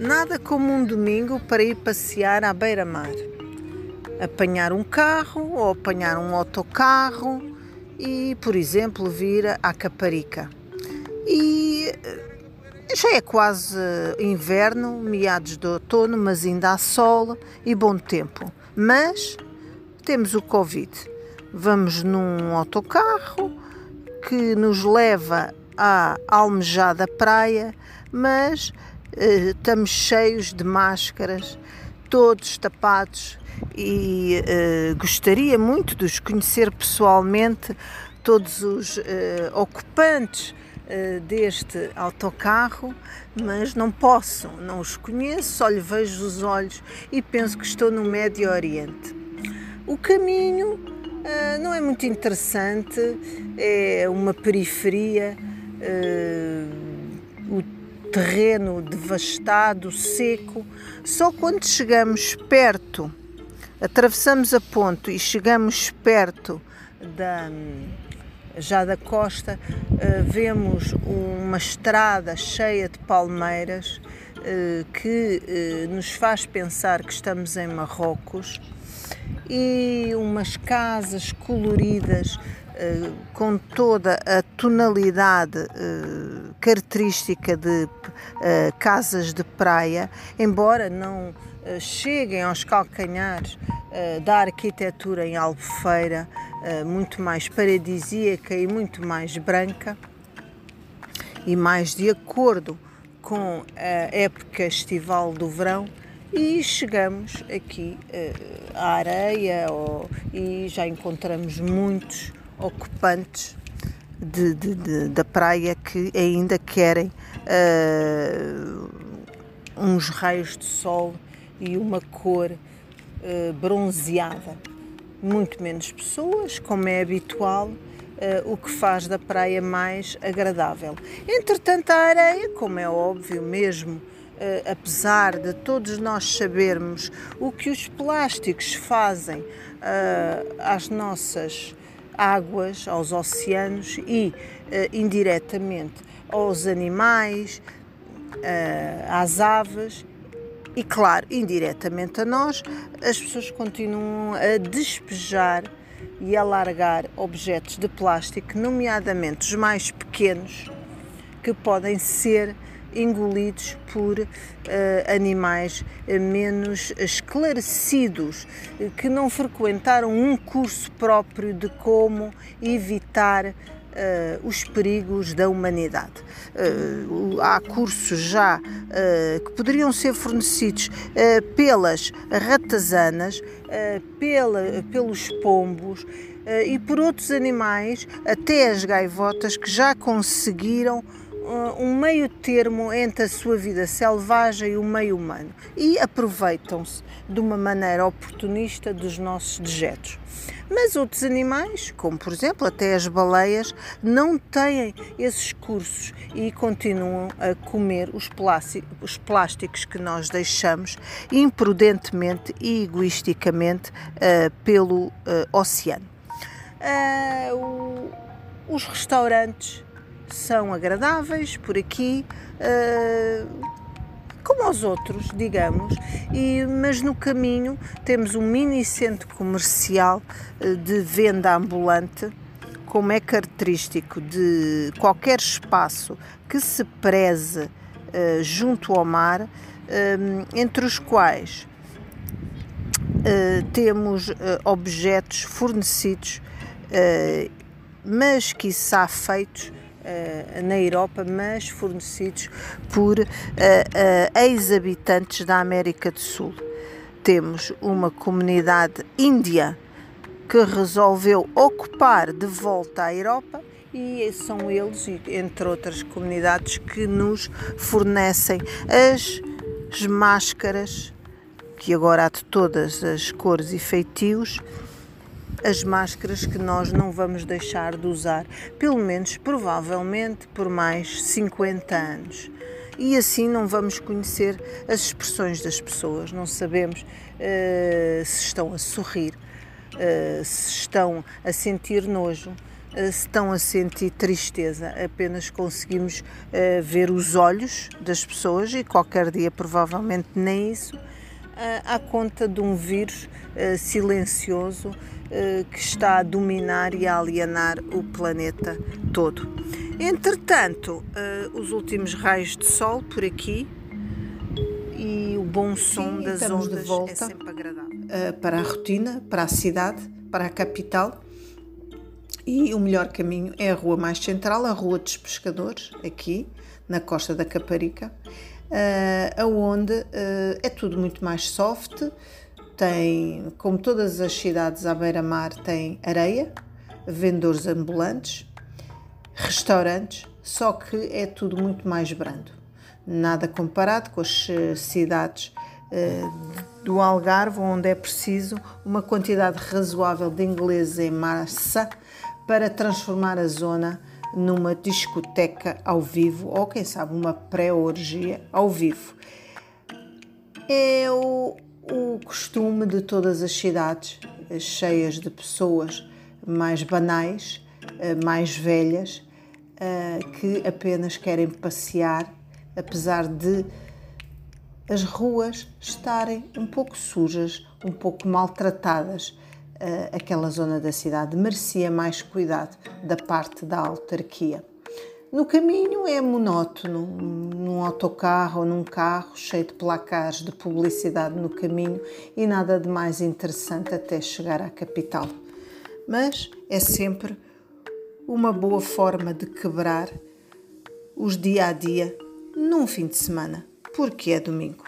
Nada como um domingo para ir passear à beira-mar. Apanhar um carro ou apanhar um autocarro e, por exemplo, vir à Caparica. E eh, já é quase inverno, meados de outono, mas ainda há sol e bom tempo. Mas temos o Covid. Vamos num autocarro que nos leva à almejada praia, mas estamos cheios de máscaras, todos tapados e uh, gostaria muito de os conhecer pessoalmente, todos os uh, ocupantes deste autocarro, mas não posso, não os conheço, só lhe vejo os olhos e penso que estou no Médio Oriente. O caminho não é muito interessante, é uma periferia. Terreno devastado, seco. Só quando chegamos perto, atravessamos a ponte e chegamos perto da já da costa, eh, vemos uma estrada cheia de palmeiras eh, que eh, nos faz pensar que estamos em Marrocos e umas casas coloridas eh, com toda a tonalidade uh, característica de uh, casas de praia, embora não cheguem aos calcanhares da arquitetura em Albufeira, muito mais paradisíaca e muito mais branca e mais de acordo com a época estival do verão e chegamos aqui uh, à areia oh, e já encontramos muitos ocupantes de, de, de, da praia que ainda querem uh, uns raios de sol e uma cor uh, bronzeada. Muito menos pessoas, como é habitual, uh, o que faz da praia mais agradável. Entretanto, a areia, como é óbvio mesmo, apesar de todos nós sabermos o que os plásticos fazem às nossas águas, aos oceanos e uh, indiretamente aos animais, uh, às aves. E, claro, indiretamente a nós, as pessoas continuam a despejar e a largar objetos de plástico, nomeadamente os mais pequenos, que podem ser engolidos por uh, animais eh, menos esclarecidos, que não frequentaram um curso próprio de como evitar Uh, os perigos da humanidade. Uh, há cursos já uh, que poderiam ser fornecidos pelas ratazanas, pela, pelos pombos e por outros animais, até as gaivotas, que já conseguiram um meio termo entre a sua vida selvagem e o meio humano e aproveitam-se de uma maneira oportunista dos nossos dejetos. Mas outros animais, como por exemplo até as baleias, não têm esses cursos e continuam a comer os plásticos que nós deixamos imprudentemente e egoisticamente uh, pelo uh, oceano. Uh, o, os restaurantes são agradáveis por aqui, uh, como aos outros, digamos, e, mas no caminho temos um mini centro comercial uh, de venda ambulante, como é característico de qualquer espaço que se preze uh, junto ao mar, entre os quais temos objetos fornecidos, mas que feitos na Europa, mas fornecidos por uh, uh, ex-habitantes da América do Sul. Temos uma comunidade índia que resolveu ocupar de volta a Europa e são eles, entre outras comunidades, que nos fornecem as, as máscaras, que agora há de todas as cores e feitios, as máscaras que nós não vamos deixar de usar, pelo menos provavelmente por mais 50 anos. E assim não vamos conhecer as expressões das pessoas, não sabemos uh, se estão a sorrir, uh, se estão a sentir nojo, se estão a sentir tristeza, apenas conseguimos uh, ver os olhos das pessoas e qualquer dia, provavelmente, nem isso, à conta de um vírus uh, silencioso que está a dominar e a alienar o planeta todo. Entretanto, os últimos raios de sol por aqui e o bom som Sim, das ondas de volta, é sempre agradável. para a rotina, para a cidade, para a capital e o melhor caminho é a rua mais central, a Rua dos Pescadores, aqui na costa da Caparica, uh, onde uh, é tudo muito mais soft. Tem, como todas as cidades à beira-mar, tem areia, vendedores ambulantes, restaurantes, só que é tudo muito mais brando. Nada comparado com as eh, cidades uh, do Algarve, onde é preciso uma quantidade razoável de inglês em massa para transformar a zona numa discoteca ao vivo ou, quem sabe, uma pré-orgia ao vivo. É o, o costume de todas as cidades cheias de pessoas mais banais, eh, mais velhas, eh, que apenas querem passear, apesar de as ruas estarem um pouco sujas, um pouco maltratadas aquela zona da cidade. Merecia mais cuidado da parte da autarquia. No caminho é monótono, num autocarro ou num carro cheio de placares de publicidade no caminho e nada de mais interessante até chegar à capital. Mas é sempre uma boa forma de quebrar os dia a dia num fim de semana, porque é domingo.